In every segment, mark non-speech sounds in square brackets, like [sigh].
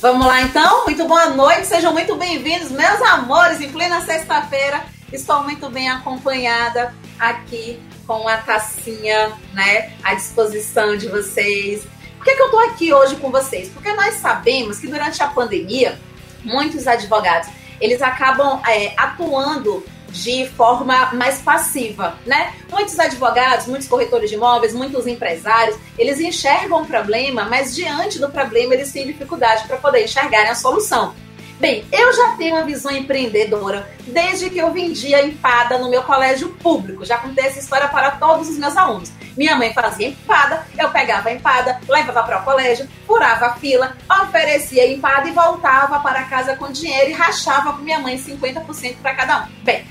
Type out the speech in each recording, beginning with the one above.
Vamos lá então? Muito boa noite, sejam muito bem-vindos, meus amores, em plena sexta-feira. Estou muito bem acompanhada aqui com a tacinha, né, à disposição de vocês. Por que, que eu estou aqui hoje com vocês? Porque nós sabemos que durante a pandemia, muitos advogados, eles acabam é, atuando de forma mais passiva, né? Muitos advogados, muitos corretores de imóveis, muitos empresários, eles enxergam o problema, mas diante do problema eles têm dificuldade para poder enxergar a solução. Bem, eu já tenho uma visão empreendedora desde que eu vendia empada no meu colégio público. Já contei essa história para todos os meus alunos. Minha mãe fazia empada, eu pegava a empada, levava para o colégio, furava a fila, oferecia a empada e voltava para casa com dinheiro e rachava com minha mãe 50% para cada um. Bem,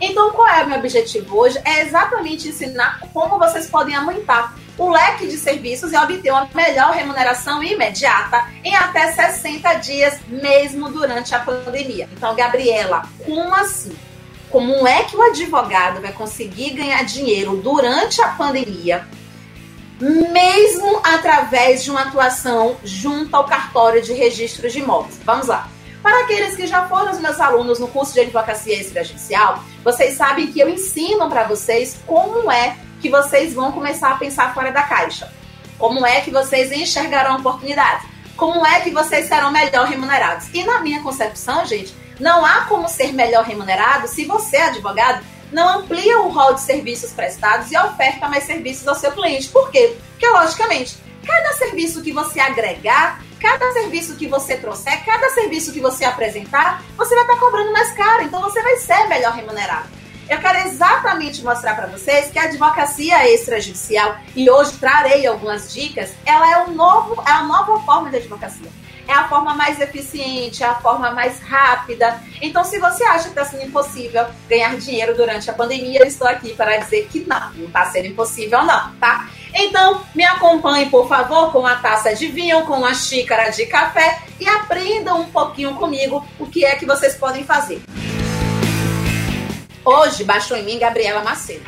então, qual é o meu objetivo hoje? É exatamente ensinar como vocês podem aumentar o leque de serviços e obter uma melhor remuneração imediata em até 60 dias, mesmo durante a pandemia. Então, Gabriela, como assim? Como é que o advogado vai conseguir ganhar dinheiro durante a pandemia, mesmo através de uma atuação junto ao cartório de registro de imóveis? Vamos lá. Para aqueles que já foram os meus alunos no curso de advocacia extrajudicial, vocês sabem que eu ensino para vocês como é que vocês vão começar a pensar fora da caixa. Como é que vocês enxergarão oportunidades. Como é que vocês serão melhor remunerados. E na minha concepção, gente, não há como ser melhor remunerado se você, advogado, não amplia o rol de serviços prestados e oferta mais serviços ao seu cliente. Por quê? Porque, logicamente, cada serviço que você agregar cada serviço que você trouxer, cada serviço que você apresentar, você vai estar cobrando mais caro, então você vai ser melhor remunerado. Eu quero exatamente mostrar para vocês que a advocacia extrajudicial, e hoje trarei algumas dicas, ela é, um novo, é uma nova forma de advocacia. É a forma mais eficiente, é a forma mais rápida. Então, se você acha que está sendo impossível ganhar dinheiro durante a pandemia, eu estou aqui para dizer que não, não está sendo impossível não, tá? Então, me acompanhe, por favor, com a taça de vinho, com a xícara de café e aprendam um pouquinho comigo o que é que vocês podem fazer. Hoje baixou em mim Gabriela Macedo.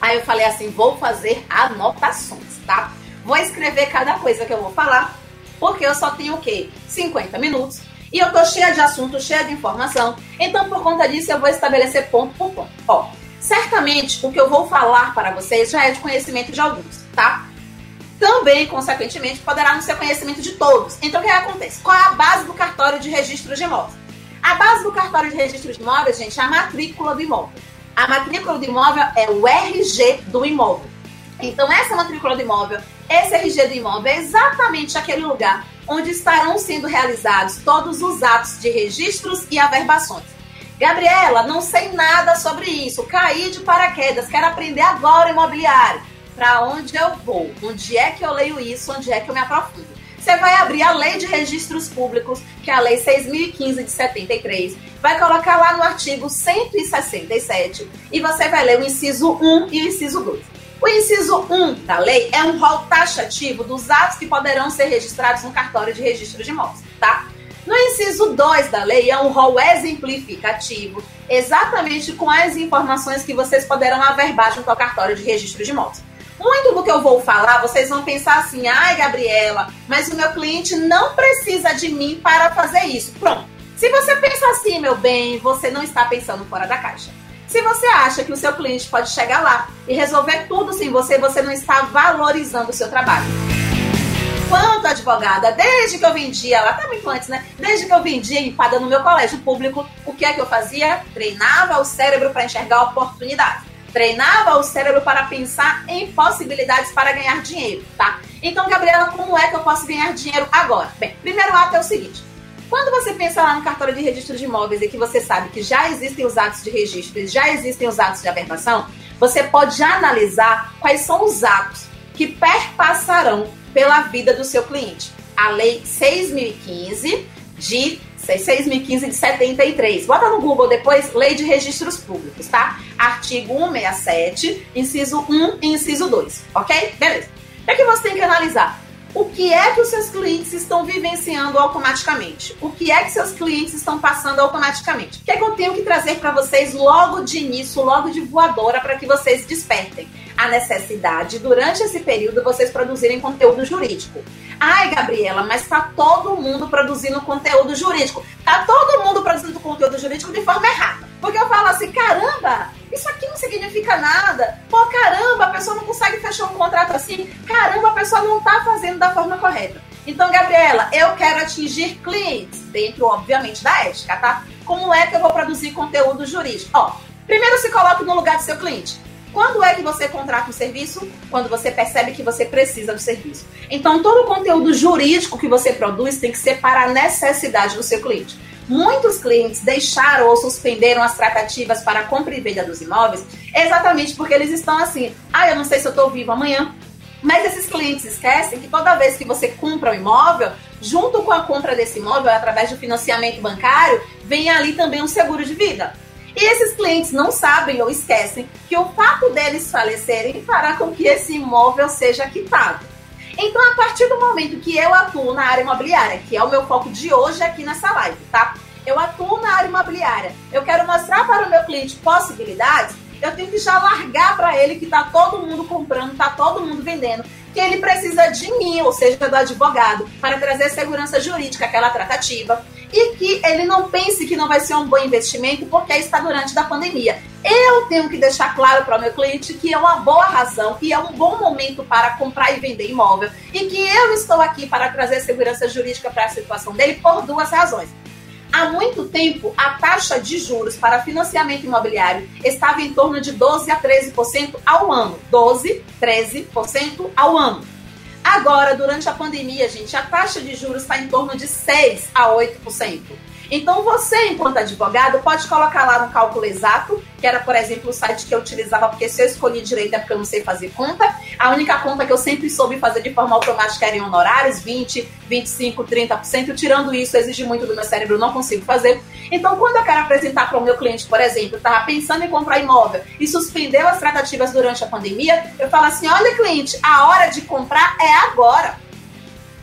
Aí eu falei assim: vou fazer anotações, tá? Vou escrever cada coisa que eu vou falar, porque eu só tenho o quê? 50 minutos. E eu tô cheia de assunto, cheia de informação. Então, por conta disso, eu vou estabelecer ponto por ponto. Ó, certamente o que eu vou falar para vocês já é de conhecimento de alguns tá? Também, consequentemente, poderá não ser conhecimento de todos. Então, o que acontece? Qual é a base do cartório de registro de imóveis? A base do cartório de registro de imóveis, gente, é a matrícula do imóvel. A matrícula do imóvel é o RG do imóvel. Então, essa matrícula do imóvel, esse RG do imóvel é exatamente aquele lugar onde estarão sendo realizados todos os atos de registros e averbações. Gabriela, não sei nada sobre isso, caí de paraquedas, quero aprender agora imobiliário para onde eu vou, onde é que eu leio isso, onde é que eu me aprofundo. Você vai abrir a Lei de Registros Públicos, que é a Lei 6.015 de 73, vai colocar lá no artigo 167 e você vai ler o inciso 1 e o inciso 2. O inciso 1 da lei é um rol taxativo dos atos que poderão ser registrados no cartório de registro de imóveis, tá? No inciso 2 da lei é um rol exemplificativo, exatamente com as informações que vocês poderão averbar junto ao cartório de registro de imóveis. Muito do que eu vou falar, vocês vão pensar assim: ai, Gabriela, mas o meu cliente não precisa de mim para fazer isso. Pronto. Se você pensa assim, meu bem, você não está pensando fora da caixa. Se você acha que o seu cliente pode chegar lá e resolver tudo sem você, você não está valorizando o seu trabalho. Quanto advogada, desde que eu vendia, lá tá muito antes, né? Desde que eu vendia empada no meu colégio público, o que é que eu fazia? Treinava o cérebro para enxergar oportunidades treinava o cérebro para pensar em possibilidades para ganhar dinheiro, tá? Então, Gabriela, como é que eu posso ganhar dinheiro agora? Bem, primeiro ato é o seguinte: quando você pensa lá no cartório de registro de imóveis e que você sabe que já existem os atos de registro, já existem os atos de averbação, você pode analisar quais são os atos que perpassarão pela vida do seu cliente. A Lei 6.015 de 6.015 de 73. Bota no Google depois, Lei de Registros Públicos, tá? Artigo 167, inciso 1 e inciso 2, ok? Beleza. O que, é que você tem que analisar? O que é que os seus clientes estão vivenciando automaticamente? O que é que seus clientes estão passando automaticamente? O que é que eu tenho que trazer para vocês logo de início, logo de voadora, para que vocês despertem? A necessidade, durante esse período, vocês produzirem conteúdo jurídico. Ai, Gabriela, mas tá todo mundo produzindo conteúdo jurídico. Tá todo mundo produzindo conteúdo jurídico de forma errada. Porque eu falo assim, caramba, isso aqui não significa nada. Pô, caramba, a pessoa não consegue fechar um contrato assim. Caramba, a pessoa não tá fazendo da forma correta. Então, Gabriela, eu quero atingir clientes, dentro, obviamente, da ética, tá? Como é que eu vou produzir conteúdo jurídico? Ó, primeiro se coloque no lugar do seu cliente. Quando é que você contrata um serviço? Quando você percebe que você precisa do serviço. Então, todo o conteúdo jurídico que você produz tem que ser para a necessidade do seu cliente. Muitos clientes deixaram ou suspenderam as tratativas para a compra e venda dos imóveis exatamente porque eles estão assim: ah, eu não sei se eu estou vivo amanhã. Mas esses clientes esquecem que toda vez que você compra um imóvel, junto com a compra desse imóvel, através do financiamento bancário, vem ali também um seguro de vida. E esses clientes não sabem ou esquecem que o fato deles falecerem fará com que esse imóvel seja quitado. Então, a partir do momento que eu atuo na área imobiliária, que é o meu foco de hoje aqui nessa live, tá? Eu atuo na área imobiliária, eu quero mostrar para o meu cliente possibilidades, eu tenho que já largar para ele que tá todo mundo comprando, tá todo mundo vendendo, que ele precisa de mim, ou seja, do advogado, para trazer segurança jurídica àquela tratativa e que ele não pense que não vai ser um bom investimento porque está durante da pandemia. Eu tenho que deixar claro para o meu cliente que é uma boa razão e é um bom momento para comprar e vender imóvel e que eu estou aqui para trazer segurança jurídica para a situação dele por duas razões. Há muito tempo, a taxa de juros para financiamento imobiliário estava em torno de 12 a 13% ao ano. 12, 13% ao ano. Agora, durante a pandemia, gente, a taxa de juros está em torno de 6 a 8%. Então, você, enquanto advogado, pode colocar lá no cálculo exato, que era, por exemplo, o site que eu utilizava, porque se eu escolhi direito é porque eu não sei fazer conta. A única conta que eu sempre soube fazer de forma automática era em honorários, 20, 25, 30%. Tirando isso, exige muito do meu cérebro, não consigo fazer. Então, quando eu quero apresentar para o meu cliente, por exemplo, estava pensando em comprar imóvel e suspendeu as tratativas durante a pandemia, eu falo assim: olha, cliente, a hora de comprar é agora.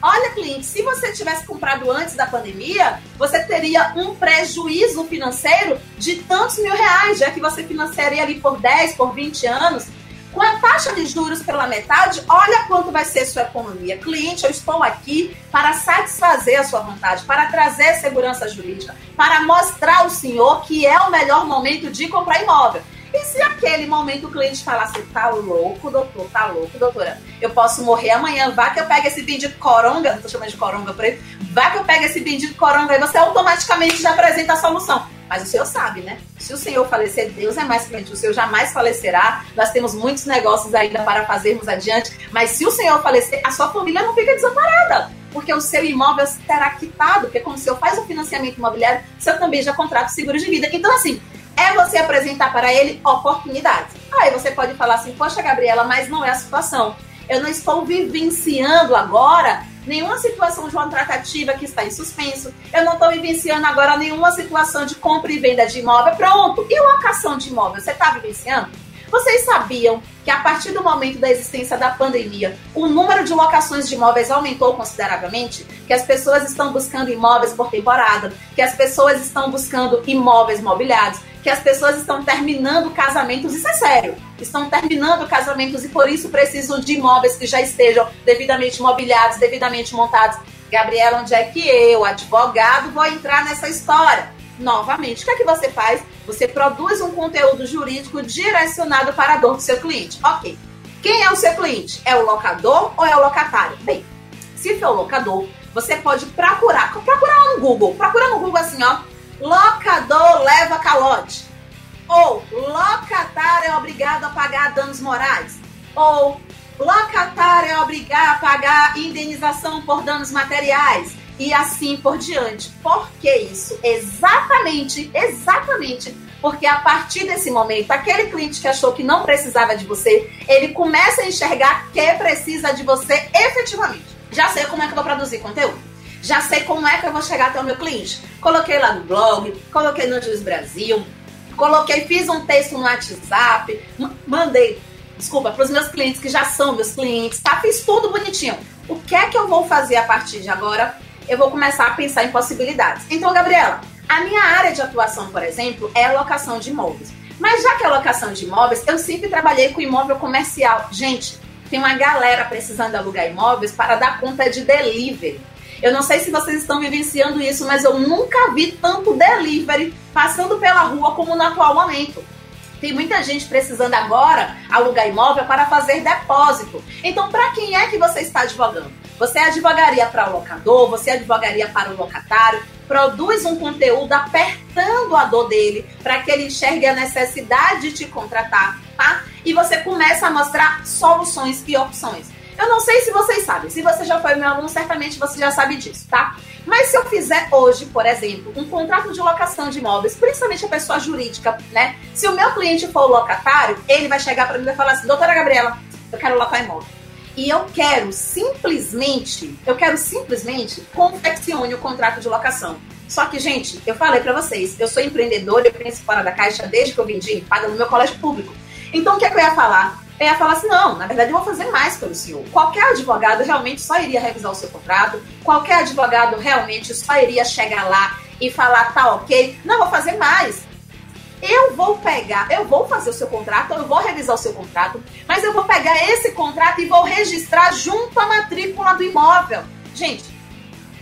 Olha, cliente, se você tivesse comprado antes da pandemia, você teria um prejuízo financeiro de tantos mil reais, já que você financiaria ali por 10, por 20 anos. Com a taxa de juros pela metade, olha quanto vai ser sua economia. Cliente, eu estou aqui para satisfazer a sua vontade, para trazer segurança jurídica, para mostrar ao senhor que é o melhor momento de comprar imóvel. E se aquele momento o cliente falasse, assim, tá louco, doutor, tá louco, doutora, eu posso morrer amanhã, vá que eu pegue esse bendito coronga, não tô chamando de coronga por ele, vá que eu pegue esse bendito coronga, aí você automaticamente já apresenta a solução. Mas o senhor sabe, né? Se o senhor falecer, Deus é mais crente, o senhor jamais falecerá. Nós temos muitos negócios ainda para fazermos adiante. Mas se o senhor falecer, a sua família não fica desamparada. Porque o seu imóvel será quitado. Porque quando o senhor faz o financiamento imobiliário, o senhor também já contrata o seguro de vida. Então, assim, é você apresentar para ele oportunidades. Aí você pode falar assim, poxa, Gabriela, mas não é a situação. Eu não estou vivenciando agora nenhuma situação de uma tratativa que está em suspenso. Eu não estou vivenciando agora nenhuma situação de compra e venda de imóvel. Pronto. E locação de imóvel? Você está vivenciando? Vocês sabiam que a partir do momento da existência da pandemia, o número de locações de imóveis aumentou consideravelmente? Que as pessoas estão buscando imóveis por temporada, que as pessoas estão buscando imóveis mobiliados, que as pessoas estão terminando casamentos, isso é sério. Estão terminando casamentos e por isso precisam de imóveis que já estejam devidamente mobiliados, devidamente montados. Gabriela, onde é que eu, advogado, vou entrar nessa história? Novamente, o que é que você faz? Você produz um conteúdo jurídico direcionado para a dor do seu cliente. Ok. Quem é o seu cliente? É o locador ou é o locatário? Bem, se for o locador, você pode procurar, procurar no Google, procura no Google assim, ó, locador leva calote. Ou locatário é obrigado a pagar danos morais. Ou locatário é obrigado a pagar indenização por danos materiais. E assim por diante. Por que isso? Exatamente, exatamente. Porque a partir desse momento, aquele cliente que achou que não precisava de você, ele começa a enxergar que precisa de você efetivamente. Já sei como é que eu vou produzir conteúdo já sei como é que eu vou chegar até o meu cliente. Coloquei lá no blog, coloquei no Juiz Brasil, coloquei, fiz um texto no WhatsApp, mandei, desculpa, para os meus clientes que já são meus clientes, tá? Fiz tudo bonitinho. O que é que eu vou fazer a partir de agora? Eu vou começar a pensar em possibilidades. Então, Gabriela, a minha área de atuação, por exemplo, é locação de imóveis. Mas já que é locação de imóveis, eu sempre trabalhei com imóvel comercial. Gente, tem uma galera precisando alugar imóveis para dar conta de delivery. Eu não sei se vocês estão vivenciando isso, mas eu nunca vi tanto delivery passando pela rua como no atual momento. Tem muita gente precisando agora alugar imóvel para fazer depósito. Então, para quem é que você está advogando? Você advogaria para o locador, você advogaria para o locatário, produz um conteúdo apertando a dor dele para que ele enxergue a necessidade de te contratar, tá? E você começa a mostrar soluções e opções. Eu não sei se vocês sabem, se você já foi meu aluno, certamente você já sabe disso, tá? Mas se eu fizer hoje, por exemplo, um contrato de locação de imóveis, principalmente a pessoa jurídica, né? Se o meu cliente for o locatário, ele vai chegar para mim e falar assim: doutora Gabriela, eu quero locar imóvel. E eu quero simplesmente, eu quero simplesmente confeccione o contrato de locação. Só que, gente, eu falei para vocês, eu sou empreendedora, eu penso fora da caixa desde que eu vendi, paga no meu colégio público. Então, o que, é que eu ia falar? Ia falar assim: não, na verdade eu vou fazer mais pelo senhor. Qualquer advogado realmente só iria revisar o seu contrato, qualquer advogado realmente só iria chegar lá e falar: tá ok. Não, vou fazer mais. Eu vou pegar, eu vou fazer o seu contrato, eu vou revisar o seu contrato, mas eu vou pegar esse contrato e vou registrar junto à matrícula do imóvel. Gente,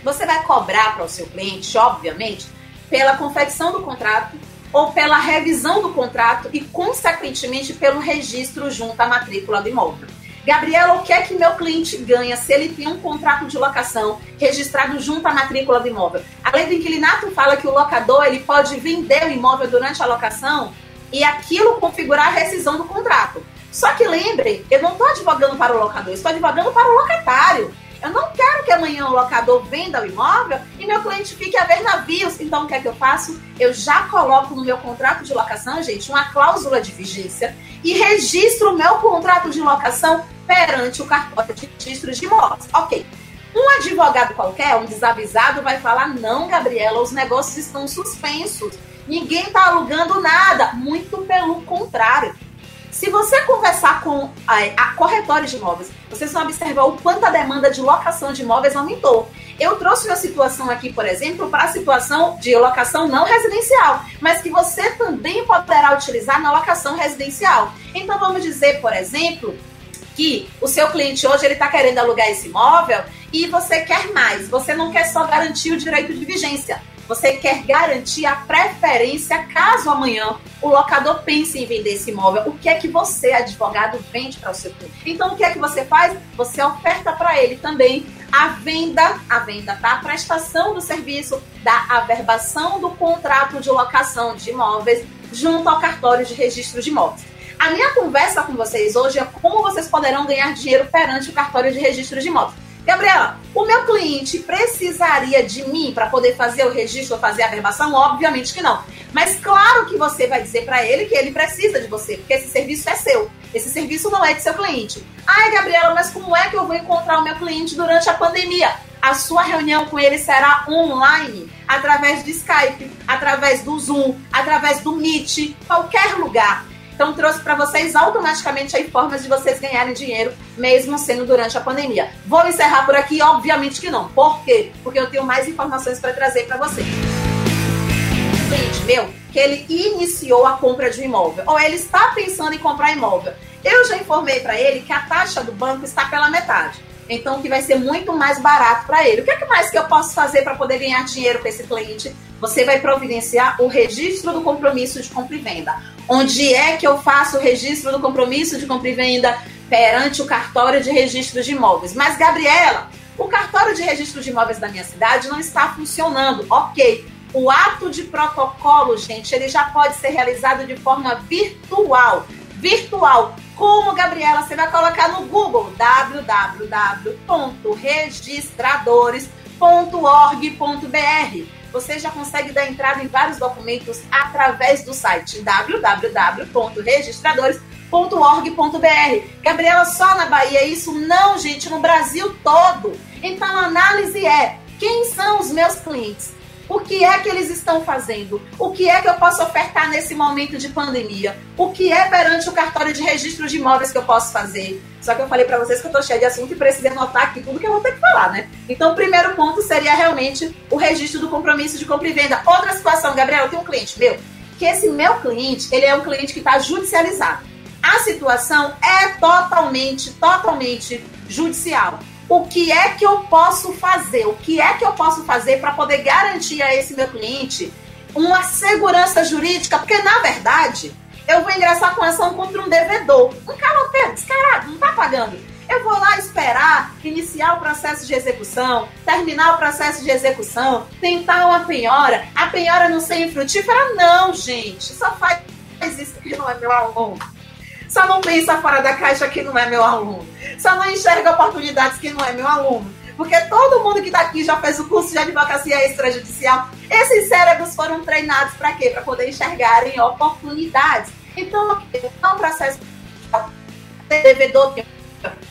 você vai cobrar para o seu cliente, obviamente, pela confecção do contrato ou pela revisão do contrato e, consequentemente, pelo registro junto à matrícula do imóvel. Gabriela, o que é que meu cliente ganha se ele tem um contrato de locação registrado junto à matrícula do imóvel? A lei do inquilinato fala que o locador ele pode vender o imóvel durante a locação e aquilo configurar a rescisão do contrato. Só que lembrem, eu não estou advogando para o locador, estou advogando para o locatário. Eu não quero que amanhã o locador venda o imóvel e meu cliente fique a ver navios. Então, o que é que eu faço? Eu já coloco no meu contrato de locação, gente, uma cláusula de vigência e registro o meu contrato de locação perante o cartório de registros de imóveis. Ok. Um advogado qualquer, um desavisado, vai falar: não, Gabriela, os negócios estão suspensos. Ninguém está alugando nada. Muito pelo contrário. Com a, a corretora de imóveis, vocês vão observar o quanto a demanda de locação de imóveis aumentou. Eu trouxe uma situação aqui, por exemplo, para a situação de locação não residencial, mas que você também poderá utilizar na locação residencial. Então, vamos dizer, por exemplo, que o seu cliente hoje ele está querendo alugar esse imóvel e você quer mais. Você não quer só garantir o direito de vigência. Você quer garantir a preferência caso amanhã o locador pense em vender esse imóvel. O que é que você, advogado, vende para o seu cliente? Então, o que é que você faz? Você oferta para ele também a venda, a venda, tá? A prestação do serviço da averbação do contrato de locação de imóveis junto ao cartório de registro de imóveis. A minha conversa com vocês hoje é como vocês poderão ganhar dinheiro perante o cartório de registro de imóveis. Gabriela, o meu cliente precisaria de mim para poder fazer o registro ou fazer a verbação? Obviamente que não. Mas claro que você vai dizer para ele que ele precisa de você, porque esse serviço é seu. Esse serviço não é de seu cliente. Ai, Gabriela, mas como é que eu vou encontrar o meu cliente durante a pandemia? A sua reunião com ele será online, através do Skype, através do Zoom, através do Meet, qualquer lugar. Então trouxe para vocês automaticamente aí formas de vocês ganharem dinheiro, mesmo sendo durante a pandemia. Vou encerrar por aqui? Obviamente que não. Por quê? Porque eu tenho mais informações para trazer para vocês. Cliente meu, que ele iniciou a compra de um imóvel, ou ele está pensando em comprar imóvel. Eu já informei para ele que a taxa do banco está pela metade. Então, que vai ser muito mais barato para ele. O que, é que mais que eu posso fazer para poder ganhar dinheiro para esse cliente? Você vai providenciar o registro do compromisso de compra e venda. Onde é que eu faço o registro do compromisso de compra e venda perante o cartório de registro de imóveis? Mas, Gabriela, o cartório de registro de imóveis da minha cidade não está funcionando. Ok. O ato de protocolo, gente, ele já pode ser realizado de forma virtual. Virtual. Como, Gabriela? Você vai colocar no Google www.registradores.org.br você já consegue dar entrada em vários documentos através do site www.registradores.org.br. Gabriela, só na Bahia isso? Não, gente, no Brasil todo. Então a análise é: quem são os meus clientes? O que é que eles estão fazendo? O que é que eu posso ofertar nesse momento de pandemia? O que é perante o cartório de registro de imóveis que eu posso fazer? Só que eu falei para vocês que eu tô cheia de assunto e preciso anotar aqui tudo que eu vou ter que falar, né? Então, o primeiro ponto seria realmente o registro do compromisso de compra e venda. Outra situação, Gabriel, tenho um cliente meu que esse meu cliente, ele é um cliente que está judicializado. A situação é totalmente, totalmente judicial. O que é que eu posso fazer? O que é que eu posso fazer para poder garantir a esse meu cliente uma segurança jurídica? Porque, na verdade, eu vou ingressar com ação contra um devedor. Um caloteiro descarado, não está pagando. Eu vou lá esperar iniciar o processo de execução, terminar o processo de execução, tentar uma penhora, a penhora não ser infrutífera? Não, gente. Só faz isso que não é meu aluno. Só não pensa fora da caixa que não é meu aluno. Só não enxerga oportunidades que não é meu aluno. Porque todo mundo que está aqui já fez o curso de advocacia extrajudicial. Esses cérebros foram treinados para quê? Para poder enxergarem oportunidades. Então, é um processo devedor.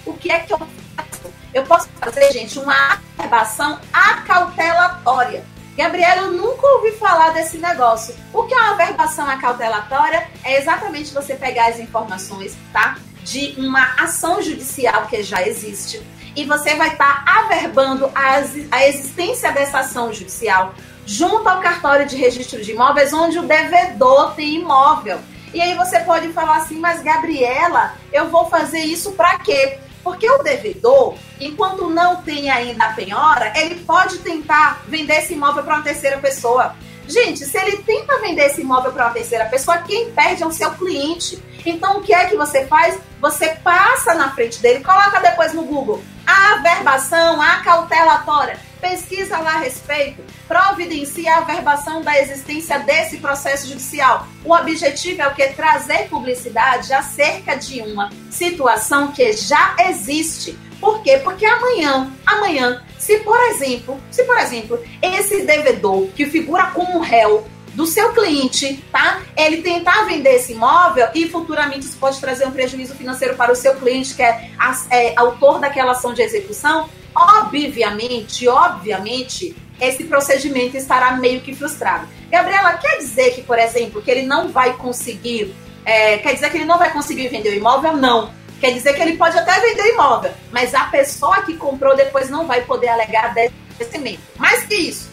O que é que eu faço? Eu posso fazer, gente, uma averbação acautelatória. Gabriela, eu nunca ouvi falar desse negócio. O que é uma averbação acautelatória? É exatamente você pegar as informações, tá? De uma ação judicial que já existe e você vai estar tá averbando a existência dessa ação judicial junto ao cartório de registro de imóveis, onde o devedor tem imóvel. E aí você pode falar assim, mas Gabriela, eu vou fazer isso para quê? Porque o devedor, enquanto não tem ainda a penhora, ele pode tentar vender esse imóvel para uma terceira pessoa. Gente, se ele tenta vender esse imóvel para uma terceira pessoa, quem perde é o seu cliente. Então, o que é que você faz? Você passa na frente dele, coloca depois no Google a averbação, a cautelatória pesquisa lá a respeito, providencia a averbação da existência desse processo judicial. O objetivo é o que? Trazer publicidade acerca de uma situação que já existe. Por quê? Porque amanhã, amanhã, se por exemplo, se por exemplo, esse devedor que figura como réu do seu cliente, tá? Ele tentar vender esse imóvel e futuramente isso pode trazer um prejuízo financeiro para o seu cliente, que é, é autor daquela ação de execução. Obviamente, obviamente, esse procedimento estará meio que frustrado. Gabriela, quer dizer que, por exemplo, que ele não vai conseguir, é, quer dizer que ele não vai conseguir vender o imóvel? Não. Quer dizer que ele pode até vender o imóvel, mas a pessoa que comprou depois não vai poder alegar descimento. Mais que isso,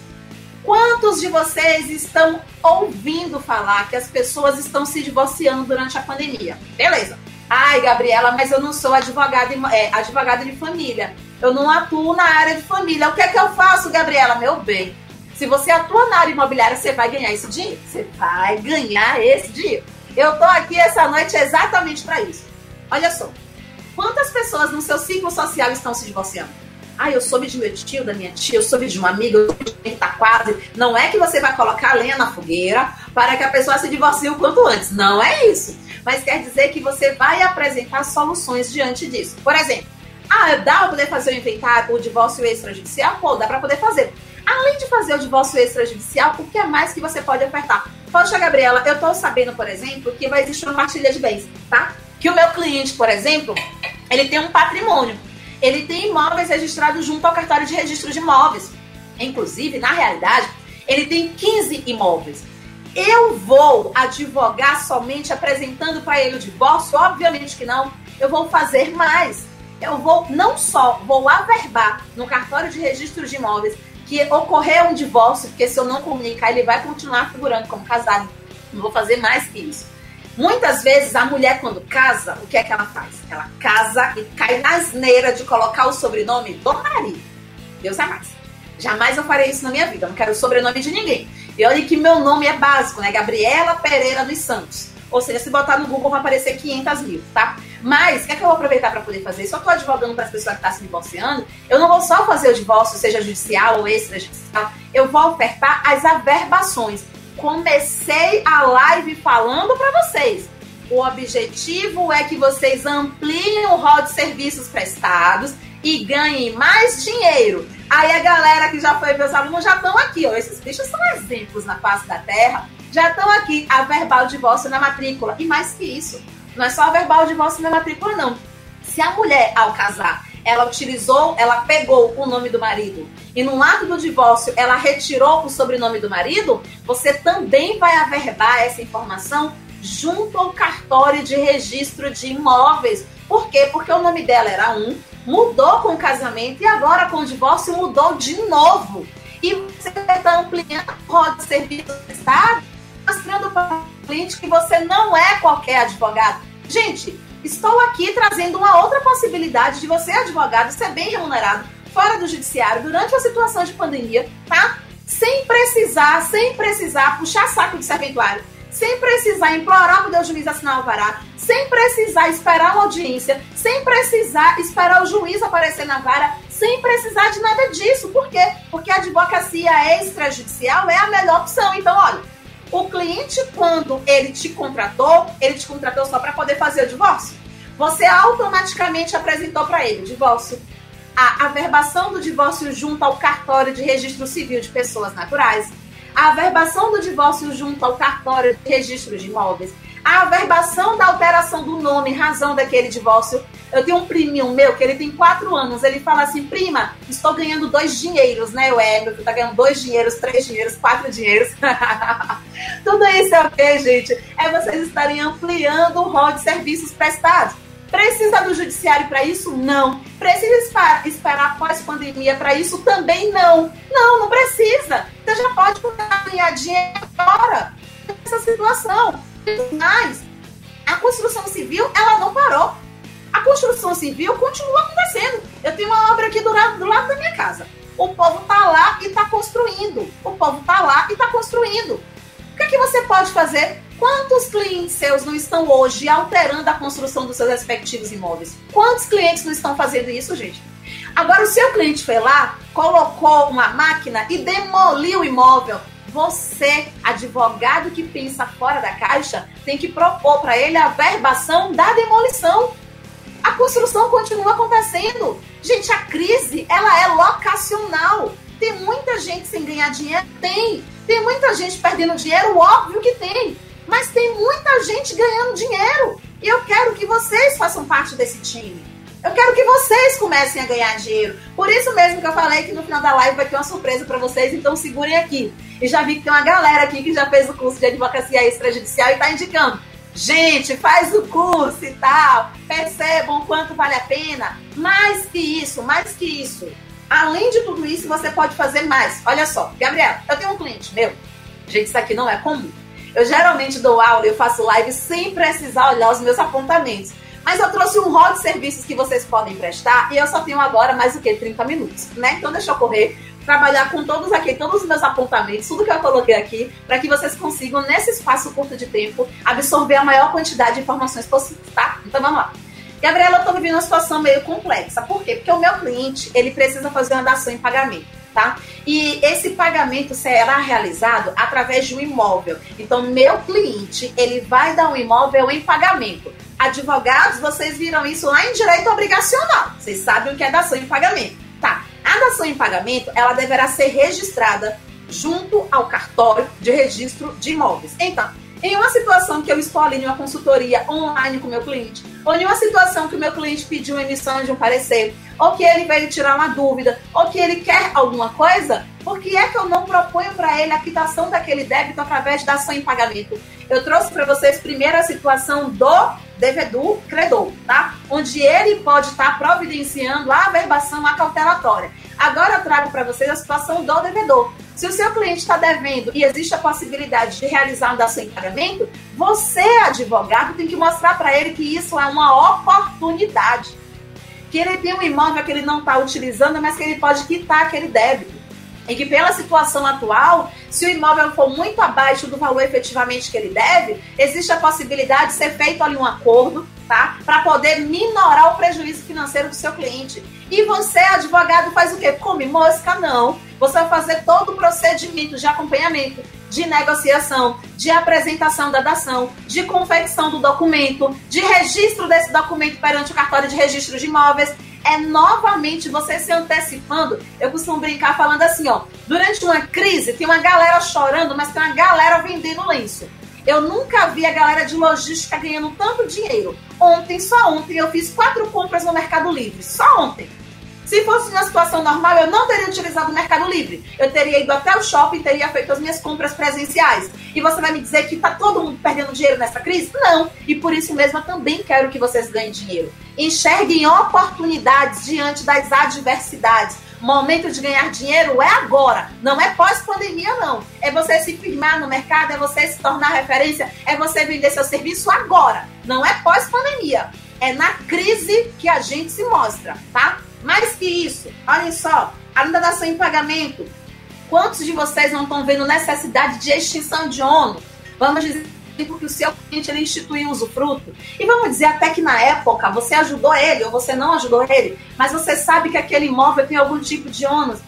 quantos de vocês estão ouvindo falar que as pessoas estão se divorciando durante a pandemia? Beleza. Ai, Gabriela, mas eu não sou advogada, é, advogada de família. Eu não atuo na área de família. O que é que eu faço, Gabriela? Meu bem, se você atua na área imobiliária, você vai ganhar esse dinheiro. Você vai ganhar esse dinheiro. Eu tô aqui essa noite exatamente para isso. Olha só. Quantas pessoas no seu ciclo social estão se divorciando? Ah, eu soube de meu tio, da minha tia, eu soube de uma amiga, eu soube de tá quase. Não é que você vai colocar lenha na fogueira para que a pessoa se divorcie o quanto antes. Não é isso. Mas quer dizer que você vai apresentar soluções diante disso. Por exemplo, ah, dá para poder fazer o inventário, o divórcio extrajudicial? Pô, dá para poder fazer. Além de fazer o divórcio extrajudicial, o que é mais que você pode ofertar? Poxa, Gabriela, eu tô sabendo, por exemplo, que vai existir uma partilha de bens, tá? Que o meu cliente, por exemplo, ele tem um patrimônio. Ele tem imóveis registrados junto ao cartório de registro de imóveis. Inclusive, na realidade, ele tem 15 imóveis. Eu vou advogar somente apresentando para ele o divórcio? Obviamente que não. Eu vou fazer mais eu vou não só vou averbar no cartório de registro de imóveis que ocorreu um divórcio, porque se eu não comunicar, ele vai continuar figurando como casado. Não vou fazer mais que isso. Muitas vezes a mulher, quando casa, o que é que ela faz? Ela casa e cai na asneira de colocar o sobrenome do marido. Deus é mais. Jamais eu farei isso na minha vida. Eu não quero o sobrenome de ninguém. E olha que meu nome é básico, né? Gabriela Pereira dos Santos. Ou seja, se botar no Google vai aparecer 500 mil, tá? Mas, o que é que eu vou aproveitar para poder fazer? Se eu estou advogando para as pessoas que estão tá se divorciando, eu não vou só fazer o divórcio, seja judicial ou extrajudicial, eu vou ofertar as averbações. Comecei a live falando para vocês. O objetivo é que vocês ampliem o rol de serviços prestados e ganhem mais dinheiro. Aí a galera que já foi meus alunos já estão aqui, ó. Esses bichos são exemplos na face da terra já estão aqui a verbal divórcio na matrícula. E mais que isso, não é só verbal divórcio na matrícula, não. Se a mulher, ao casar, ela utilizou, ela pegou o nome do marido e no ato do divórcio ela retirou o sobrenome do marido, você também vai averbar essa informação junto ao cartório de registro de imóveis. Por quê? Porque o nome dela era um, mudou com o casamento e agora com o divórcio mudou de novo. E você está ampliando o rol de serviço do Estado mostrando para cliente que você não é qualquer advogado. Gente, estou aqui trazendo uma outra possibilidade de você, advogado, ser bem remunerado fora do judiciário durante uma situação de pandemia, tá? Sem precisar, sem precisar puxar saco de serventuário sem precisar implorar para o juiz assinar o alvará, sem precisar esperar uma audiência, sem precisar esperar o juiz aparecer na vara, sem precisar de nada disso. Por quê? Porque a advocacia extrajudicial é a melhor opção. Então, olha, o cliente, quando ele te contratou, ele te contratou só para poder fazer o divórcio. Você automaticamente apresentou para ele o divórcio, a averbação do divórcio junto ao cartório de registro civil de pessoas naturais, a averbação do divórcio junto ao cartório de registro de imóveis, a averbação da alteração do nome razão daquele divórcio. Eu tenho um priminho meu que ele tem quatro anos, ele fala assim, prima, estou ganhando dois dinheiros, né? Meu filho tá ganhando dois dinheiros, três dinheiros, quatro dinheiros. [laughs] Tudo isso é o quê, gente? É vocês estarem ampliando o rol de serviços prestados. Precisa do judiciário para isso? Não. Precisa esperar, pós-pandemia para isso? Também não. Não, não precisa. Você já pode ganhar dinheiro agora nessa situação. Mas a construção civil, ela não parou. A construção civil continua acontecendo. Eu tenho uma obra aqui do lado, do lado da minha casa. O povo está lá e está construindo. O povo está lá e está construindo. O que, é que você pode fazer? Quantos clientes seus não estão hoje alterando a construção dos seus respectivos imóveis? Quantos clientes não estão fazendo isso, gente? Agora, o seu cliente foi lá, colocou uma máquina e demoliu o imóvel. Você, advogado que pensa fora da caixa, tem que propor para ele a verbação da demolição. A construção continua acontecendo. Gente, a crise, ela é locacional. Tem muita gente sem ganhar dinheiro? Tem. Tem muita gente perdendo dinheiro? Óbvio que tem mas tem muita gente ganhando dinheiro. E eu quero que vocês façam parte desse time. Eu quero que vocês comecem a ganhar dinheiro. Por isso mesmo que eu falei que no final da live vai ter uma surpresa para vocês, então segurem aqui. E já vi que tem uma galera aqui que já fez o curso de advocacia extrajudicial e está indicando. Gente, faz o curso e tal. Percebam quanto vale a pena. Mais que isso, mais que isso. Além de tudo isso, você pode fazer mais. Olha só, Gabriela, eu tenho um cliente meu. Gente, isso aqui não é comum. Eu geralmente dou aula eu faço live sem precisar olhar os meus apontamentos. Mas eu trouxe um rol de serviços que vocês podem prestar e eu só tenho agora mais do que 30 minutos, né? Então deixa eu correr, trabalhar com todos aqui, todos os meus apontamentos, tudo que eu coloquei aqui, para que vocês consigam, nesse espaço curto de tempo, absorver a maior quantidade de informações possíveis, tá? Então vamos lá. Gabriela, eu tô vivendo uma situação meio complexa. Por quê? Porque o meu cliente, ele precisa fazer uma dação em pagamento tá? E esse pagamento será realizado através de um imóvel. Então, meu cliente, ele vai dar um imóvel em pagamento. Advogados, vocês viram isso lá em direito obrigacional. Vocês sabem o que é dação em pagamento. Tá. A dação em pagamento, ela deverá ser registrada junto ao cartório de registro de imóveis. Então, em uma situação que eu em uma consultoria online com meu cliente, ou em uma situação que o meu cliente pediu emissão de um parecer, ou que ele veio tirar uma dúvida, ou que ele quer alguma coisa, por que é que eu não proponho para ele a quitação daquele débito através da ação em pagamento? Eu trouxe para vocês primeiro a situação do devedor credor, tá? Onde ele pode estar tá providenciando a averbação acautelatória. Agora eu trago para vocês a situação do devedor. Se o seu cliente está devendo e existe a possibilidade de realizar uma dação em pagamento, você, advogado, tem que mostrar para ele que isso é uma oportunidade. Que ele tem um imóvel que ele não está utilizando, mas que ele pode quitar aquele débito. E que pela situação atual, se o imóvel for muito abaixo do valor efetivamente que ele deve, existe a possibilidade de ser feito ali um acordo, tá? Para poder minorar o prejuízo financeiro do seu cliente. E você, advogado, faz o quê? Come mosca? Não. Você vai fazer todo o procedimento de acompanhamento, de negociação, de apresentação da dação, de confecção do documento, de registro desse documento perante o cartório de registro de imóveis. É novamente você se antecipando. Eu costumo brincar falando assim, ó. Durante uma crise, tem uma galera chorando, mas tem uma galera vendendo lenço. Eu nunca vi a galera de logística ganhando tanto dinheiro. Ontem, só ontem, eu fiz quatro compras no Mercado Livre. Só ontem. Se fosse uma situação normal, eu não teria utilizado o Mercado Livre. Eu teria ido até o shopping teria feito as minhas compras presenciais. E você vai me dizer que está todo mundo perdendo dinheiro nessa crise? Não. E por isso mesmo eu também quero que vocês ganhem dinheiro. Enxerguem oportunidades diante das adversidades. Momento de ganhar dinheiro é agora, não é pós-pandemia, não. É você se firmar no mercado, é você se tornar referência, é você vender seu serviço agora, não é pós-pandemia. É na crise que a gente se mostra, tá? Mais que isso, olhem só, ainda dação em pagamento. Quantos de vocês não estão vendo necessidade de extinção de ônus? Vamos dizer porque o seu cliente ele instituiu o usufruto. E vamos dizer até que na época você ajudou ele ou você não ajudou ele, mas você sabe que aquele imóvel tem algum tipo de ônus.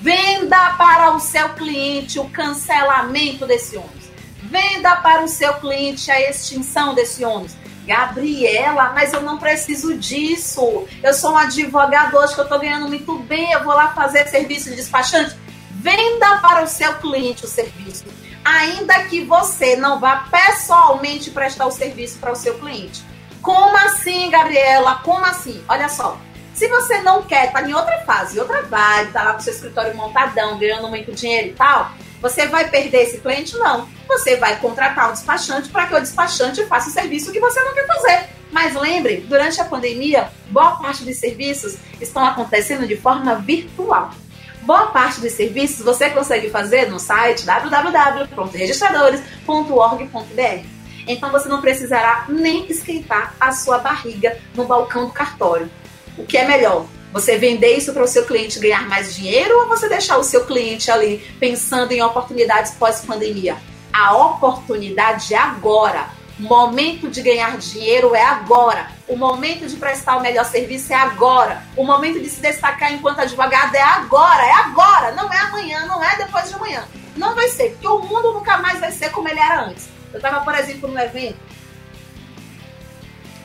Venda para o seu cliente o cancelamento desse ônus. Venda para o seu cliente a extinção desse ônus. Gabriela, mas eu não preciso disso. Eu sou um advogado hoje que eu estou ganhando muito bem. Eu vou lá fazer serviço de despachante. Venda para o seu cliente o serviço ainda que você não vá pessoalmente prestar o serviço para o seu cliente. Como assim, Gabriela? Como assim? Olha só. Se você não quer, tá em outra fase, outra vibe, tá lá com seu escritório montadão, ganhando muito dinheiro e tal, você vai perder esse cliente? Não. Você vai contratar um despachante para que o despachante faça o serviço que você não quer fazer. Mas lembre, durante a pandemia, boa parte dos serviços estão acontecendo de forma virtual. Boa parte dos serviços você consegue fazer no site www.registradores.org.br. Então você não precisará nem esquentar a sua barriga no balcão do cartório. O que é melhor? Você vender isso para o seu cliente ganhar mais dinheiro ou você deixar o seu cliente ali pensando em oportunidades pós-pandemia? A oportunidade é agora. Momento de ganhar dinheiro é agora. O momento de prestar o melhor serviço é agora. O momento de se destacar enquanto advogado é agora. É agora. Não é amanhã, não é depois de amanhã. Não vai ser, porque o mundo nunca mais vai ser como ele era antes. Eu estava, por exemplo, num evento,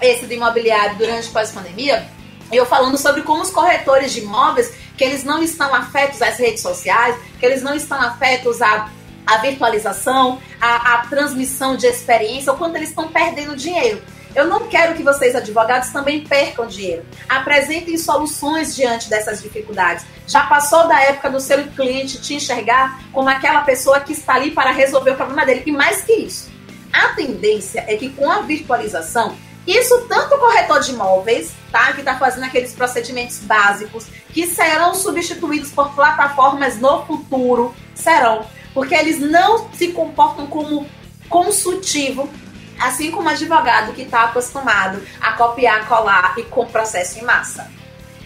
esse do imobiliário durante pós-pandemia, e eu falando sobre como os corretores de imóveis, que eles não estão afetos às redes sociais, que eles não estão afetos a a virtualização, a, a transmissão de experiência, o quanto eles estão perdendo dinheiro. Eu não quero que vocês, advogados, também percam dinheiro. Apresentem soluções diante dessas dificuldades. Já passou da época do seu cliente te enxergar como aquela pessoa que está ali para resolver o problema dele. E mais que isso, a tendência é que com a virtualização, isso tanto o corretor de imóveis, tá, que está fazendo aqueles procedimentos básicos, que serão substituídos por plataformas no futuro, serão porque eles não se comportam como consultivo, assim como advogado que está acostumado a copiar, colar e com processo em massa.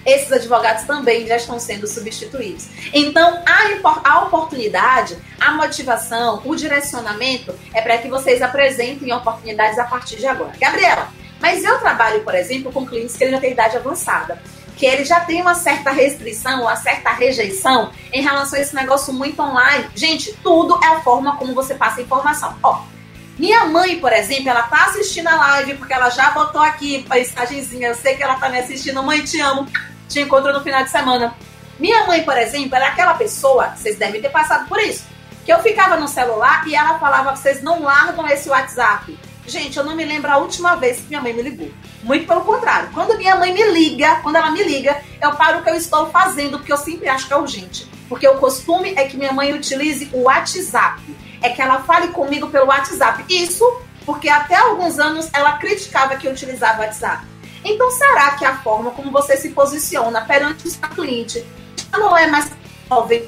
Esses advogados também já estão sendo substituídos. Então, a, a oportunidade, a motivação, o direcionamento é para que vocês apresentem oportunidades a partir de agora. Gabriela, mas eu trabalho, por exemplo, com clientes que já têm idade avançada que ele já tem uma certa restrição, uma certa rejeição em relação a esse negócio muito online. Gente, tudo é a forma como você passa a informação. Ó, minha mãe, por exemplo, ela tá assistindo a live porque ela já botou aqui mensagenzinha. Eu sei que ela tá me assistindo. Mãe, te amo. Te encontro no final de semana. Minha mãe, por exemplo, era aquela pessoa, vocês devem ter passado por isso, que eu ficava no celular e ela falava: vocês não largam esse WhatsApp. Gente, eu não me lembro a última vez que minha mãe me ligou. Muito pelo contrário. Quando minha mãe me liga, quando ela me liga, eu paro o que eu estou fazendo, porque eu sempre acho que é urgente. Porque o costume é que minha mãe utilize o WhatsApp. É que ela fale comigo pelo WhatsApp. Isso porque até alguns anos ela criticava que eu utilizava o WhatsApp. Então, será que a forma como você se posiciona perante o seu cliente não é mais jovem?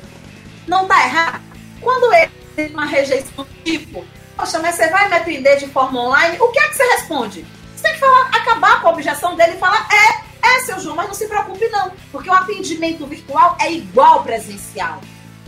Não está errado? Quando ele tem uma rejeição tipo, Poxa, mas você vai me atender de forma online? O que é que você responde? Você tem que falar, acabar com a objeção dele e falar: é, é, seu João, mas não se preocupe, não. Porque o atendimento virtual é igual presencial.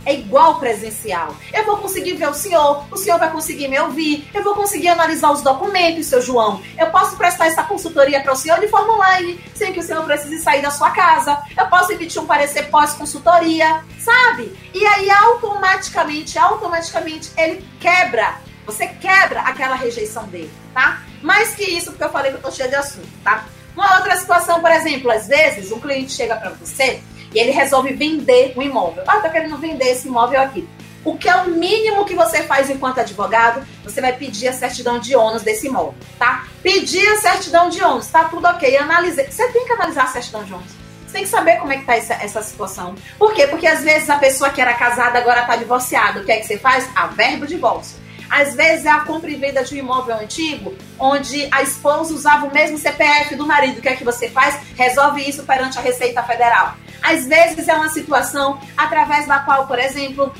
É igual presencial. Eu vou conseguir ver o senhor, o senhor vai conseguir me ouvir, eu vou conseguir analisar os documentos, seu João. Eu posso prestar essa consultoria para o senhor de forma online, sem que o senhor precise sair da sua casa. Eu posso emitir um parecer pós-consultoria, sabe? E aí automaticamente, automaticamente ele quebra você quebra aquela rejeição dele, tá? Mais que isso, porque eu falei que eu tô cheia de assunto, tá? Uma outra situação, por exemplo, às vezes um cliente chega para você e ele resolve vender um imóvel. Ah, tô querendo vender esse imóvel aqui. O que é o mínimo que você faz enquanto advogado? Você vai pedir a certidão de ônus desse imóvel, tá? Pedir a certidão de ônus, tá tudo ok. Analisei. Você tem que analisar a certidão de ônus. Você tem que saber como é que tá essa, essa situação. Por quê? Porque às vezes a pessoa que era casada agora tá divorciada. O que é que você faz? A verbo divórcio. Às vezes é a compra e venda de um imóvel antigo, onde a esposa usava o mesmo CPF do marido. O que é que você faz? Resolve isso perante a Receita Federal. Às vezes é uma situação através da qual, por exemplo,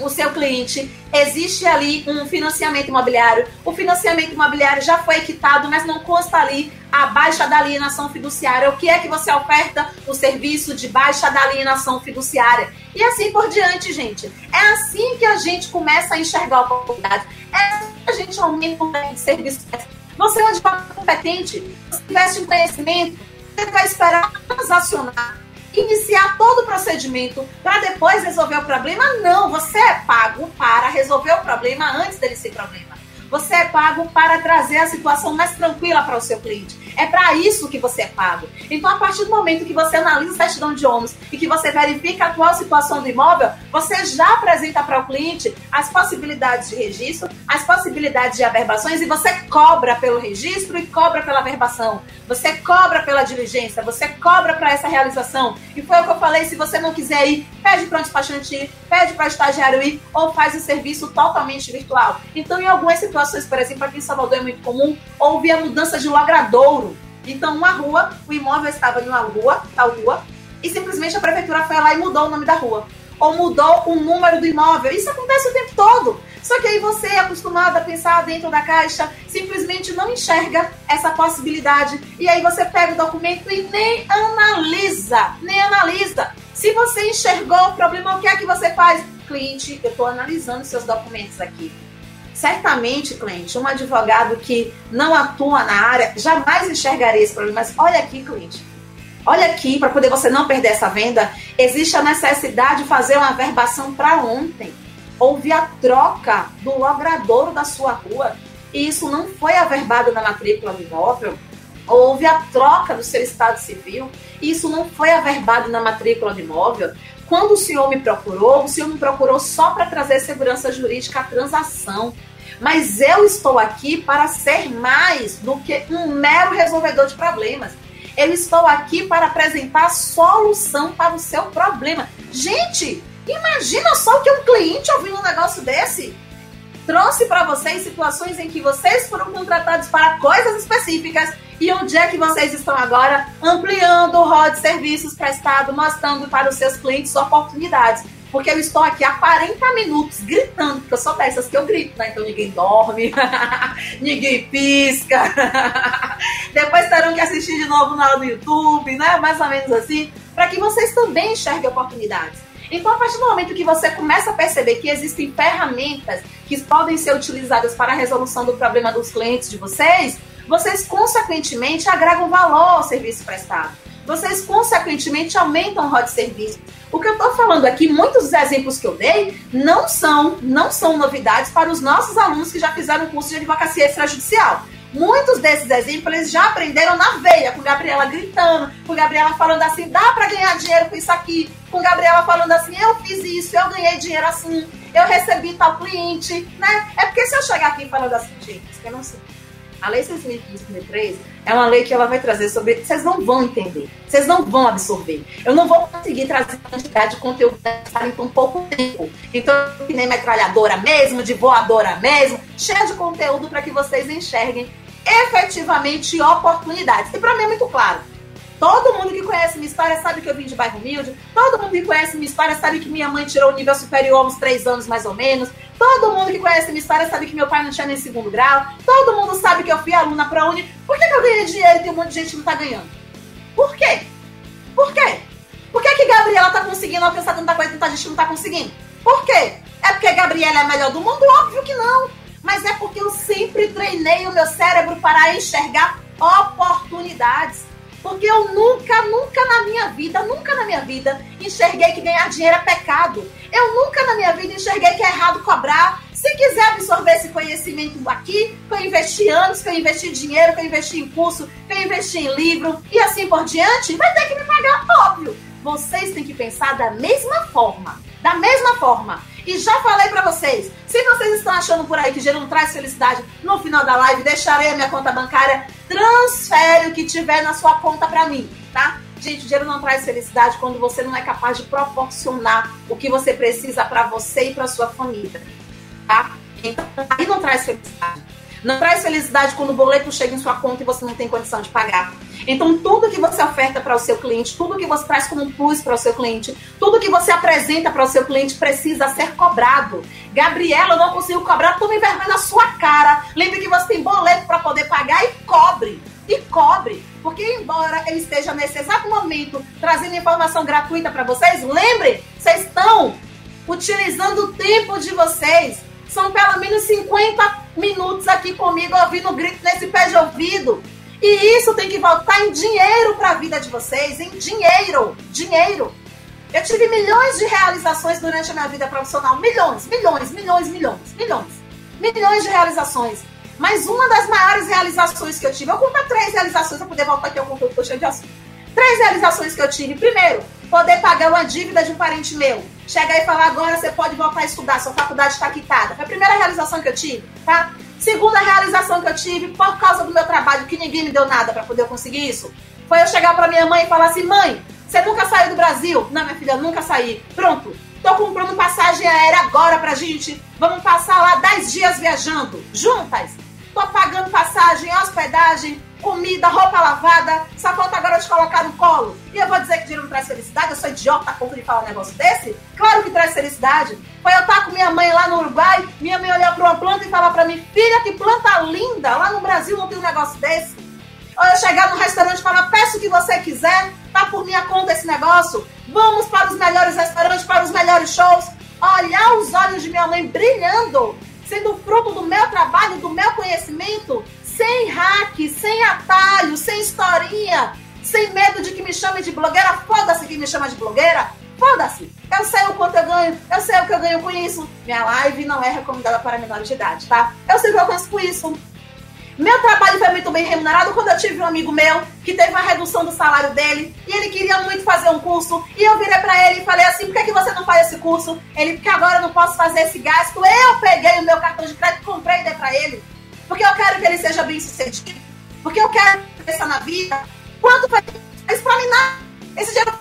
o seu cliente, existe ali um financiamento imobiliário. O financiamento imobiliário já foi quitado, mas não consta ali a baixa da alienação fiduciária. O que é que você oferta? O serviço de baixa da alienação fiduciária. E assim por diante, gente. É assim que a gente começa a enxergar a oportunidade. É a gente aumenta o serviço. Você é um advogado competente, você investe em conhecimento, você vai esperar transacionar iniciar todo o procedimento para depois resolver o problema. Não, você é pago para resolver o problema antes dele ser problema. Você é pago para trazer a situação mais tranquila para o seu cliente. É para isso que você é pago. Então, a partir do momento que você analisa a certidão de ônus e que você verifica a atual situação do imóvel, você já apresenta para o cliente as possibilidades de registro, as possibilidades de averbações e você cobra pelo registro e cobra pela averbação. Você cobra pela diligência, você cobra para essa realização. E foi o que eu falei: se você não quiser ir, pede para o despachante ir, pede para o estagiário ir ou faz o serviço totalmente virtual. Então, em algumas situações, por exemplo, aqui em Salvador é muito comum, houve a mudança de logradouro. Então, uma rua, o imóvel estava em uma rua, tal rua, e simplesmente a prefeitura foi lá e mudou o nome da rua. Ou mudou o número do imóvel. Isso acontece o tempo todo. Só que aí você, acostumado a pensar dentro da caixa, simplesmente não enxerga essa possibilidade. E aí você pega o documento e nem analisa, nem analisa. Se você enxergou o problema, o que é que você faz? Cliente, eu estou analisando seus documentos aqui. Certamente, cliente, um advogado que não atua na área jamais enxergaria esse problema. Mas olha aqui, cliente. Olha aqui, para poder você não perder essa venda, existe a necessidade de fazer uma verbação para ontem houve a troca do logradouro da sua rua e isso não foi averbado na matrícula do imóvel, houve a troca do seu estado civil e isso não foi averbado na matrícula do imóvel. Quando o senhor me procurou, o senhor me procurou só para trazer segurança jurídica à transação. Mas eu estou aqui para ser mais do que um mero resolvedor de problemas. Eu estou aqui para apresentar solução para o seu problema. Gente, Imagina só que um cliente ouvindo um negócio desse trouxe para vocês situações em que vocês foram contratados para coisas específicas e onde é que vocês estão agora ampliando o rol de serviços prestados, mostrando para os seus clientes oportunidades. Porque eu estou aqui há 40 minutos gritando, porque eu sou dessas que eu grito, né? Então ninguém dorme, [laughs] ninguém pisca. [laughs] Depois terão que assistir de novo no YouTube, né? Mais ou menos assim, para que vocês também enxerguem oportunidades. Então, a partir do momento que você começa a perceber que existem ferramentas que podem ser utilizadas para a resolução do problema dos clientes de vocês, vocês consequentemente agregam valor ao serviço prestado. Vocês consequentemente aumentam o rol de serviço. O que eu estou falando aqui, muitos dos exemplos que eu dei, não são, não são novidades para os nossos alunos que já fizeram curso de advocacia extrajudicial. Muitos desses exemplos eles já aprenderam na veia, com Gabriela gritando, com Gabriela falando assim, dá para ganhar dinheiro com isso aqui, com Gabriela falando assim, eu fiz isso, eu ganhei dinheiro assim, eu recebi tal cliente, né? É porque se eu chegar aqui falando assim, gente, eu não sei. A lei 6.553 é uma lei que ela vai trazer sobre. Vocês não vão entender, vocês não vão absorver. Eu não vou conseguir trazer quantidade de conteúdo necessário em tão pouco tempo. Então, que nem metralhadora mesmo, de voadora mesmo, cheia de conteúdo para que vocês enxerguem efetivamente oportunidades. E para mim é muito claro. Todo mundo que conhece minha história sabe que eu vim de bairro humilde. Todo mundo que conhece minha história sabe que minha mãe tirou o nível superior há uns três anos, mais ou menos. Todo mundo que conhece minha história sabe que meu pai não tinha nem segundo grau. Todo mundo sabe que eu fui aluna pra Uni. Por que, que eu ganhei dinheiro e tem um monte de gente que não tá ganhando? Por quê? Por quê? Por que, que Gabriela tá conseguindo alcançar tanta coisa e tanta gente não tá conseguindo? Por quê? É porque Gabriela é a melhor do mundo? Óbvio que não. Mas é porque eu sempre treinei o meu cérebro para enxergar oportunidades. Porque eu nunca, nunca na minha vida, nunca na minha vida enxerguei que ganhar dinheiro é pecado. Eu nunca na minha vida enxerguei que é errado cobrar. Se quiser absorver esse conhecimento aqui, que eu investi anos, que eu investi dinheiro, que eu investi em curso, que eu investi em livro e assim por diante, vai ter que me pagar, óbvio. Vocês têm que pensar da mesma forma. Da mesma forma. E já falei para vocês, se vocês estão achando por aí que dinheiro não traz felicidade, no final da live deixarei a minha conta bancária, transfere o que tiver na sua conta para mim, tá? Gente, o dinheiro não traz felicidade quando você não é capaz de proporcionar o que você precisa para você e para sua família, tá? Então, aí não traz felicidade. Não traz felicidade quando o boleto chega em sua conta e você não tem condição de pagar. Então, tudo que você oferta para o seu cliente, tudo que você traz como plus para o seu cliente, tudo que você apresenta para o seu cliente precisa ser cobrado. Gabriela, eu não consigo cobrar, tome vergonha na sua cara. Lembre que você tem boleto para poder pagar e cobre. E cobre. Porque, embora eu esteja nesse exato momento trazendo informação gratuita para vocês, lembre, vocês estão utilizando o tempo de vocês. São pelo menos 50 minutos aqui comigo ouvindo grito nesse pé de ouvido. E isso tem que voltar em dinheiro para a vida de vocês, em dinheiro, dinheiro. Eu tive milhões de realizações durante a minha vida profissional, milhões, milhões, milhões, milhões, milhões, milhões de realizações. Mas uma das maiores realizações que eu tive, eu conto três realizações para poder voltar aqui ao conteúdo cheio de assunto. Três realizações que eu tive. Primeiro, poder pagar uma dívida de um parente meu. Chegar e falar agora você pode voltar a estudar, sua faculdade está quitada. Foi a primeira realização que eu tive, tá? Segunda realização que eu tive por causa do meu trabalho, que ninguém me deu nada para poder conseguir isso, foi eu chegar para minha mãe e falar assim: mãe, você nunca saiu do Brasil? Não, minha filha, nunca saí. Pronto, tô comprando passagem aérea agora pra gente. Vamos passar lá 10 dias viajando, juntas. Tô pagando passagem, hospedagem, comida, roupa lavada, só falta agora te colocar no colo. E eu vou dizer que dinheiro não traz felicidade? Eu sou idiota a ponto de falar um negócio desse? Claro que traz felicidade. Foi eu estar com minha mãe lá no Uruguai, minha mãe olhar para uma planta e falar para mim, filha, que planta linda, lá no Brasil não tem um negócio desse. Ou eu chegar no restaurante e falar, peço o que você quiser, tá por minha conta esse negócio, vamos para os melhores restaurantes, para os melhores shows. Olhar os olhos de minha mãe brilhando, sendo fruto do meu trabalho, do meu conhecimento, sem hack, sem atalho, sem historinha, sem medo de que me chame de blogueira. Foda-se que me chama de blogueira. Foda-se. Eu sei o quanto eu ganho, eu sei o que eu ganho com isso. Minha live não é recomendada para menores de idade, tá? Eu sei o que eu ganho com isso. Meu trabalho foi muito bem remunerado quando eu tive um amigo meu que teve uma redução do salário dele e ele queria muito fazer um curso. E eu virei para ele e falei assim: por que, que você não faz esse curso? Ele, porque agora eu não posso fazer esse gasto. Eu peguei o meu cartão de crédito, comprei e dei para ele porque eu quero que ele seja bem sucedido, porque eu quero pensar na vida. Quanto isso pra mim? Nada. Esse dinheiro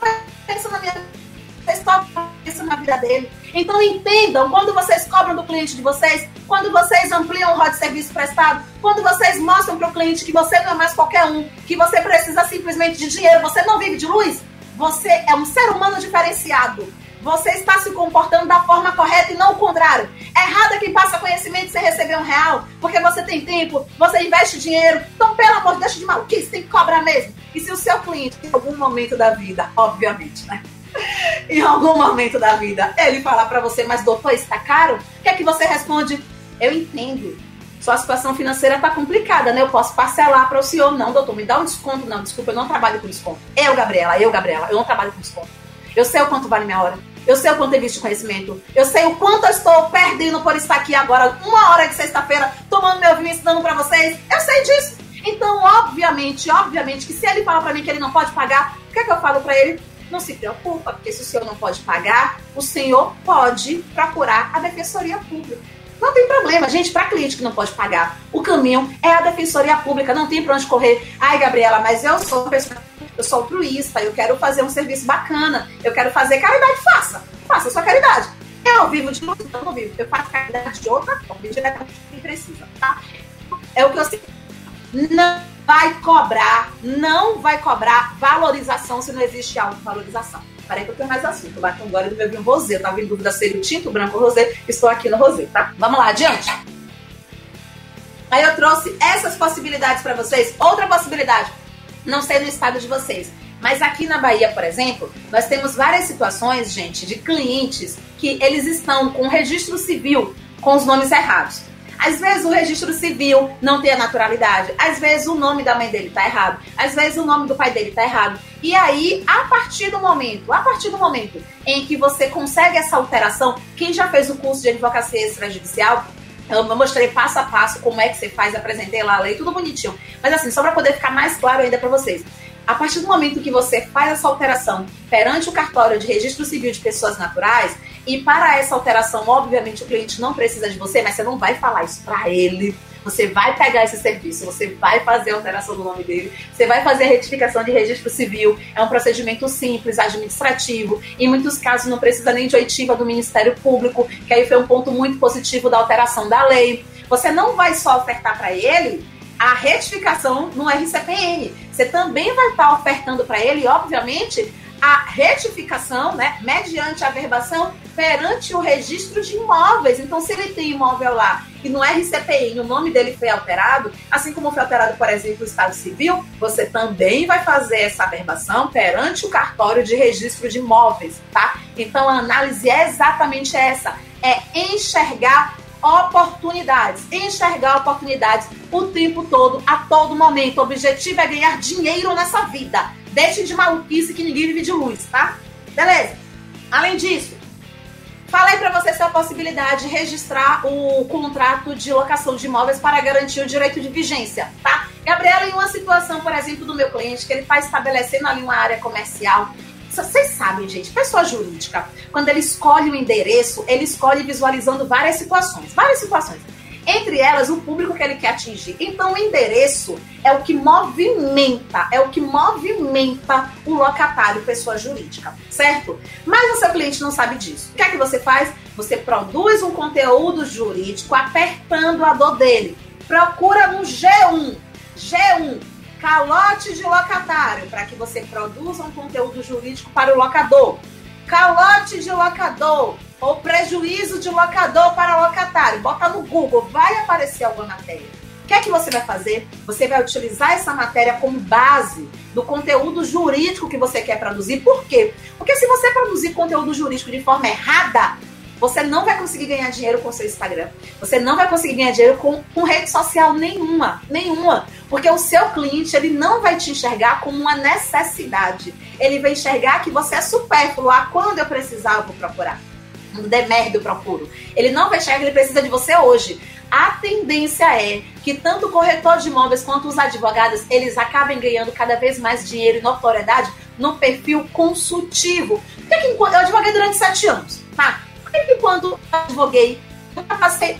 pensando na minha vida, pensando na vida dele. Então entendam, quando vocês cobram do cliente de vocês, quando vocês ampliam o rol de serviço prestado, quando vocês mostram para o cliente que você não é mais qualquer um, que você precisa simplesmente de dinheiro, você não vive de luz, você é um ser humano diferenciado. Você está se comportando da forma correta e não o contrário. Errado é quem passa conhecimento sem receber um real, porque você tem tempo, você investe dinheiro. Então, pelo amor de Deus, de maluquice, tem que cobrar mesmo. E se o seu cliente, em algum momento da vida, obviamente, né? [laughs] em algum momento da vida, ele falar para você, mas doutor, está caro? O que é que você responde? Eu entendo. Sua situação financeira está complicada, né? Eu posso parcelar para o senhor. Não, doutor, me dá um desconto. Não, desculpa, eu não trabalho com desconto. Eu, Gabriela, eu, Gabriela, eu não trabalho com desconto. Eu sei o quanto vale minha hora. Eu sei o quanto existe conhecimento. Eu sei o quanto eu estou perdendo por estar aqui agora, uma hora de sexta-feira, tomando meu vinho ensinando para vocês. Eu sei disso. Então, obviamente, obviamente, que se ele fala para mim que ele não pode pagar, o que é que eu falo para ele? Não se preocupa, porque se o senhor não pode pagar, o senhor pode procurar a defensoria pública. Não tem problema, gente, para cliente que não pode pagar, o caminho é a defensoria pública, não tem para onde correr. Ai, Gabriela, mas eu sou uma pessoa eu sou altruísta, eu quero fazer um serviço bacana, eu quero fazer caridade, faça. Faça a sua caridade. Eu vivo de luz, não vivo. Eu faço caridade de outra forma, diretamente quem precisa, tá? É o que eu sei. Não vai cobrar, não vai cobrar valorização se não existe autovalorização. Parei que eu tenho mais assunto. Bate agora do meu vinho rosé. Eu tava em dúvida se ele tinto, branco ou rosé. Estou aqui no rosé, tá? Vamos lá, adiante. Aí eu trouxe essas possibilidades para vocês. Outra possibilidade não sei no estado de vocês. Mas aqui na Bahia, por exemplo, nós temos várias situações, gente, de clientes que eles estão com o registro civil com os nomes errados. Às vezes o registro civil não tem a naturalidade, às vezes o nome da mãe dele tá errado, às vezes o nome do pai dele tá errado. E aí, a partir do momento, a partir do momento em que você consegue essa alteração, quem já fez o curso de advocacia extrajudicial eu mostrei passo a passo como é que você faz, apresentei lá a lei, tudo bonitinho. Mas assim, só para poder ficar mais claro ainda para vocês. A partir do momento que você faz essa alteração perante o cartório de registro civil de pessoas naturais, e para essa alteração, obviamente, o cliente não precisa de você, mas você não vai falar isso para ele você vai pegar esse serviço, você vai fazer a alteração do nome dele, você vai fazer a retificação de registro civil. É um procedimento simples, administrativo. Em muitos casos não precisa nem de oitiva do Ministério Público, que aí foi um ponto muito positivo da alteração da lei. Você não vai só ofertar para ele a retificação no RCPN. Você também vai estar ofertando para ele, obviamente, a retificação, né, mediante a verbação perante o registro de imóveis. Então, se ele tem imóvel lá e no RCPI o nome dele foi alterado, assim como foi alterado, por exemplo, o Estado Civil, você também vai fazer essa verbação perante o cartório de registro de imóveis, tá? Então, a análise é exatamente essa, é enxergar oportunidades, enxergar oportunidades o tempo todo, a todo momento. O objetivo é ganhar dinheiro nessa vida. Deixe de maluquice que ninguém vive de luz, tá? Beleza? Além disso, falei para você a possibilidade de registrar o contrato de locação de imóveis para garantir o direito de vigência, tá? Gabriela, em uma situação, por exemplo, do meu cliente, que ele está estabelecendo ali uma área comercial vocês sabem, gente, pessoa jurídica, quando ele escolhe o endereço, ele escolhe visualizando várias situações. Várias situações. Entre elas, o público que ele quer atingir. Então, o endereço é o que movimenta, é o que movimenta o locatário, pessoa jurídica, certo? Mas o seu cliente não sabe disso. O que é que você faz? Você produz um conteúdo jurídico apertando a dor dele. Procura no G1. G1, Calote de locatário, para que você produza um conteúdo jurídico para o locador. Calote de locador ou prejuízo de locador para locatário. Bota no Google, vai aparecer alguma matéria. O que é que você vai fazer? Você vai utilizar essa matéria como base do conteúdo jurídico que você quer produzir. Por quê? Porque se você produzir conteúdo jurídico de forma errada, você não vai conseguir ganhar dinheiro com seu Instagram. Você não vai conseguir ganhar dinheiro com, com rede social nenhuma. Nenhuma. Porque o seu cliente, ele não vai te enxergar como uma necessidade. Ele vai enxergar que você é supérfluo. Ah, quando eu precisar, eu vou procurar. Der merda, eu procuro. Ele não vai enxergar que ele precisa de você hoje. A tendência é que tanto o corretor de imóveis quanto os advogados, eles acabem ganhando cada vez mais dinheiro e notoriedade no perfil consultivo. Porque que, eu advoguei durante sete anos, tá? que quando advoguei, eu passei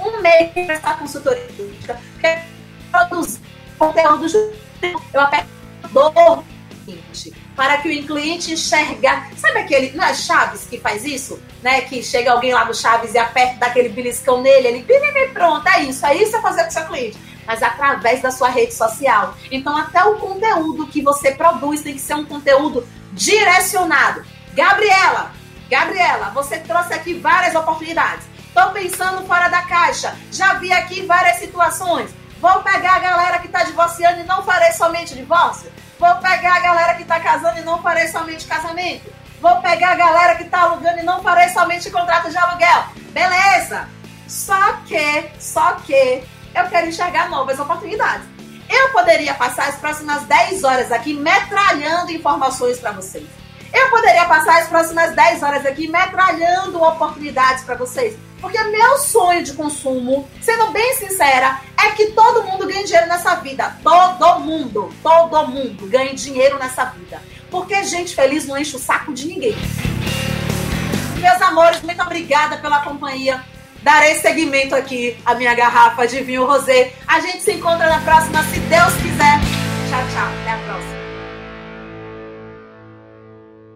um mês para essa consultoria jurídica, que é produzir conteúdo jurídico, eu aperto do cliente, para que o cliente enxergar. Sabe aquele, não é Chaves que faz isso? Né? Que chega alguém lá no Chaves e aperta daquele beliscão nele, ele pronto, é isso, é isso a fazer com o seu cliente. Mas através da sua rede social. Então, até o conteúdo que você produz tem que ser um conteúdo direcionado. Gabriela, Gabriela, você trouxe aqui várias oportunidades. Estou pensando fora da caixa. Já vi aqui várias situações. Vou pegar a galera que está divorciando e não farei somente divórcio. Vou pegar a galera que está casando e não farei somente casamento. Vou pegar a galera que está alugando e não farei somente contrato de aluguel. Beleza. Só que, só que eu quero enxergar novas oportunidades. Eu poderia passar as próximas 10 horas aqui metralhando informações para vocês. Eu poderia passar as próximas 10 horas aqui metralhando oportunidades para vocês. Porque meu sonho de consumo, sendo bem sincera, é que todo mundo ganhe dinheiro nessa vida. Todo mundo, todo mundo ganhe dinheiro nessa vida. Porque gente feliz não enche o saco de ninguém. Meus amores, muito obrigada pela companhia. Darei seguimento aqui à minha garrafa de vinho rosé. A gente se encontra na próxima, se Deus quiser. Tchau, tchau. Até